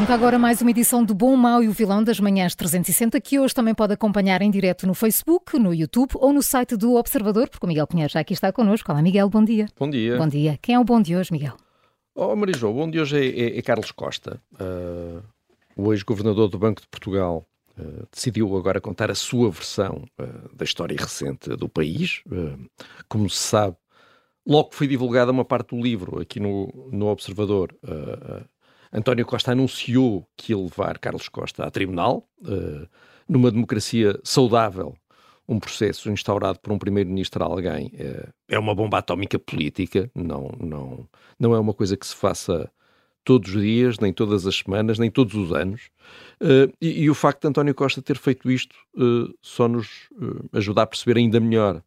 Arranca agora mais uma edição do Bom, Mau e o Vilão das Manhãs 360, que hoje também pode acompanhar em direto no Facebook, no YouTube ou no site do Observador, porque o Miguel Pinheiro já aqui está connosco. Olá, Miguel, bom dia. Bom dia. Bom dia. Quem é o bom de hoje, Miguel? Oh, Marijô, o bom de hoje é, é, é Carlos Costa, uh, o ex-governador do Banco de Portugal. Uh, decidiu agora contar a sua versão uh, da história recente do país. como se sabe, logo foi divulgada uma parte do livro aqui no, no Observador. António Costa anunciou que ia levar Carlos Costa a tribunal. Uh, numa democracia saudável, um processo instaurado por um primeiro-ministro a alguém uh, é uma bomba atómica política, não, não, não é uma coisa que se faça todos os dias, nem todas as semanas, nem todos os anos. Uh, e, e, o facto de António Costa ter feito isto uh, só nos uh, ajuda a perceber ainda melhor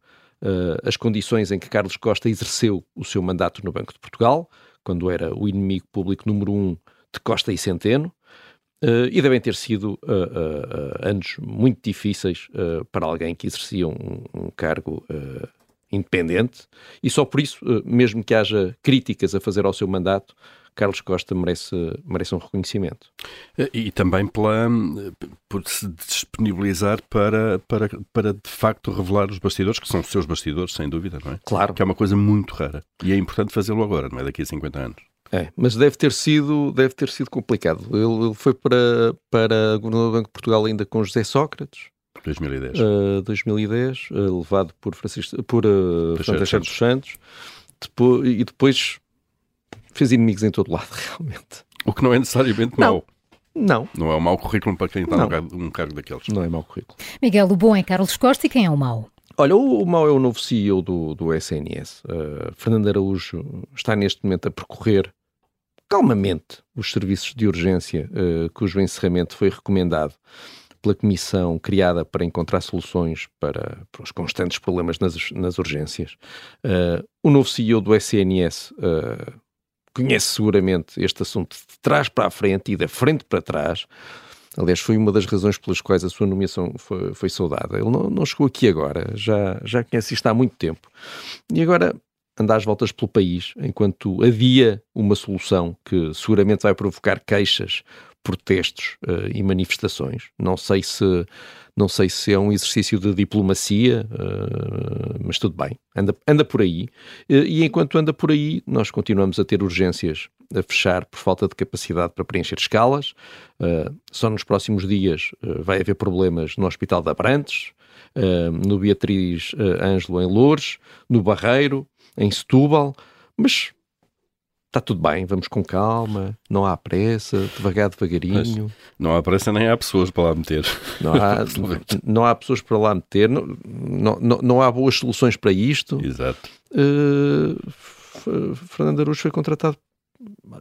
as condições em que Carlos Costa exerceu o seu mandato no Banco de Portugal, quando era o inimigo público número um de Costa e Centeno, uh, e devem ter sido uh, uh, anos muito difíceis para alguém que exercia um, um cargo independente, e só por isso, mesmo que haja críticas a fazer ao seu mandato, Carlos Costa merece, merece um reconhecimento. E também pela, por se disponibilizar para, para, para de facto revelar os bastidores, que são os seus bastidores, sem dúvida, não é? Claro. Que é uma coisa muito rara. E é importante fazê-lo agora, não é? Daqui a 50 anos. É, mas deve ter sido, deve ter sido complicado. Ele, ele foi para, para governador do Banco de Portugal ainda com José Sócrates. 2010. Uh, 2010, uh, levado por Francisco, por uh, dos Santos. Depois, e depois fez inimigos em todo lado, realmente. O que não é necessariamente não. mau. Não. Não é um mau currículo para quem está num cargo, um cargo daqueles. Não é mau currículo. Miguel, o bom é Carlos Costa e quem é o mau? Olha, o, o mau é o novo CEO do, do SNS. Uh, Fernando Araújo está neste momento a percorrer calmamente os serviços de urgência uh, cujo encerramento foi recomendado pela comissão criada para encontrar soluções para, para os constantes problemas nas, nas urgências. Uh, o novo CEO do SNS uh, conhece seguramente este assunto de trás para a frente e da frente para trás. Aliás, foi uma das razões pelas quais a sua nomeação foi, foi saudada. Ele não, não chegou aqui agora, já, já conhece isto há muito tempo. E agora anda às voltas pelo país, enquanto adia uma solução que seguramente vai provocar queixas, protestos uh, e manifestações. Não sei se não sei se é um exercício de diplomacia, uh, mas tudo bem, anda, anda por aí. Uh, e enquanto anda por aí, nós continuamos a ter urgências a fechar por falta de capacidade para preencher escalas. só nos próximos dias vai haver problemas no Hospital de Abrantes, no Beatriz Ângelo em Loures, no Barreiro, em Setúbal, mas está tudo bem, vamos com calma, não há pressa, devagar, devagarinho. Mas não há pressa nem há pessoas para lá meter. Não há, não há pessoas para lá meter, não, não, não há boas soluções para isto. Exato. Uh, Fernando Araújo foi contratado,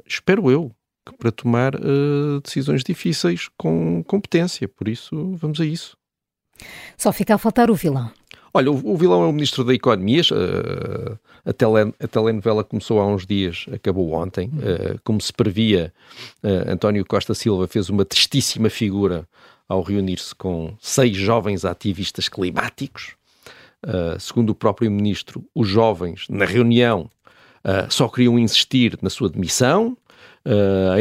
espero eu, para tomar uh, decisões difíceis com competência, por isso vamos a isso. Só fica a faltar o vilão. Olha, o, o vilão é o Ministro da Economia. Uh, a, tele, a telenovela começou há uns dias, acabou ontem. Uh, como se previa, uh, António Costa Silva fez uma tristíssima figura ao reunir-se com seis jovens ativistas climáticos. segundo o próprio Ministro, os jovens, na reunião, só queriam insistir na sua demissão.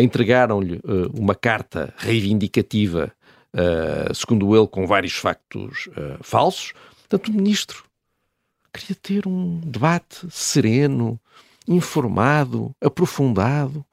entregaram-lhe uma carta reivindicativa, segundo ele, com vários factos falsos Portanto, o ministro queria ter um debate sereno, informado, aprofundado.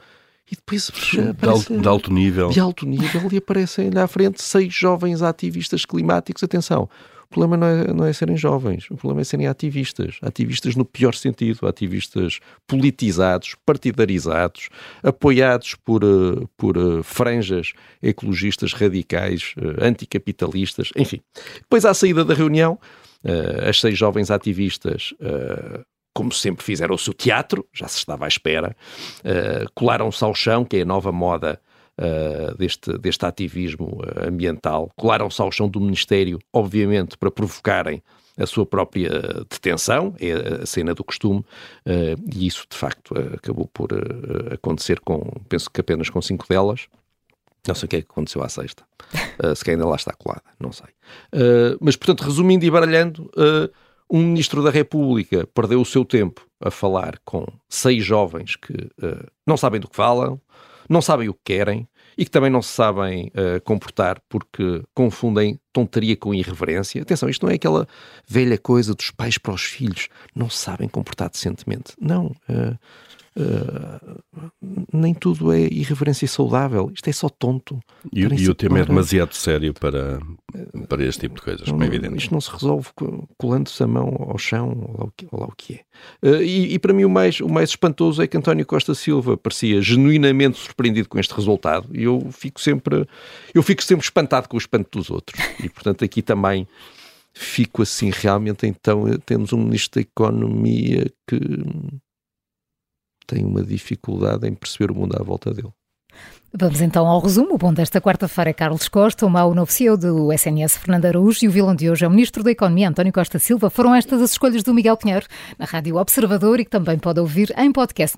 E depois de, alto, de alto nível. De alto nível e aparecem-lhe à frente seis jovens ativistas climáticos. Atenção, o problema não é, não é serem jovens, o problema é serem ativistas. Ativistas no pior sentido, ativistas politizados, partidarizados, apoiados por, eh, por eh, franjas ecologistas radicais, eh, anticapitalistas, enfim. Depois, à saída da reunião, as seis jovens ativistas como sempre fizeram o seu teatro, já se estava à espera, uh, colaram-se ao chão, que é a nova moda uh, deste, deste ativismo ambiental, colaram-se ao chão do Ministério, obviamente, para provocarem a sua própria detenção, é a cena do costume, uh, e isso de facto acabou por uh, acontecer com, penso que apenas com cinco delas. Não sei o que é que aconteceu à sexta. Uh, se ainda lá está colada, não sei. mas, portanto, resumindo e baralhando, um ministro da República perdeu o seu tempo a falar com seis jovens que não sabem do que falam, não sabem o que querem, e que também não se sabem uh, comportar porque confundem tonteria com irreverência. Atenção, isto não é aquela velha coisa dos pais para os filhos, não sabem comportar decentemente. Não. Uh, Uh, nem tudo é irreverência saudável. Isto é só tonto. E, e o tema é demasiado sério para, para este tipo de coisas, como é evidente. Isto não se resolve colando-se a mão ao chão, ou lá o que, ou lá o que é. Uh, e, e, para mim o mais, o mais espantoso é que António Costa Silva parecia genuinamente surpreendido com este resultado e eu fico sempre, eu fico sempre espantado com o espanto dos outros. E portanto aqui também fico assim, realmente então temos um Ministro da Economia que tem uma dificuldade em perceber o mundo à volta dele. Vamos então ao resumo. O bom desta quarta-feira é Carlos Costa, o mau novo CEO do SNS, Fernando Araújo, e o vilão de hoje é o Ministro da Economia, António Costa Silva. Foram estas as escolhas do Miguel Pinheiro, na Rádio Observador e que também pode ouvir em podcast.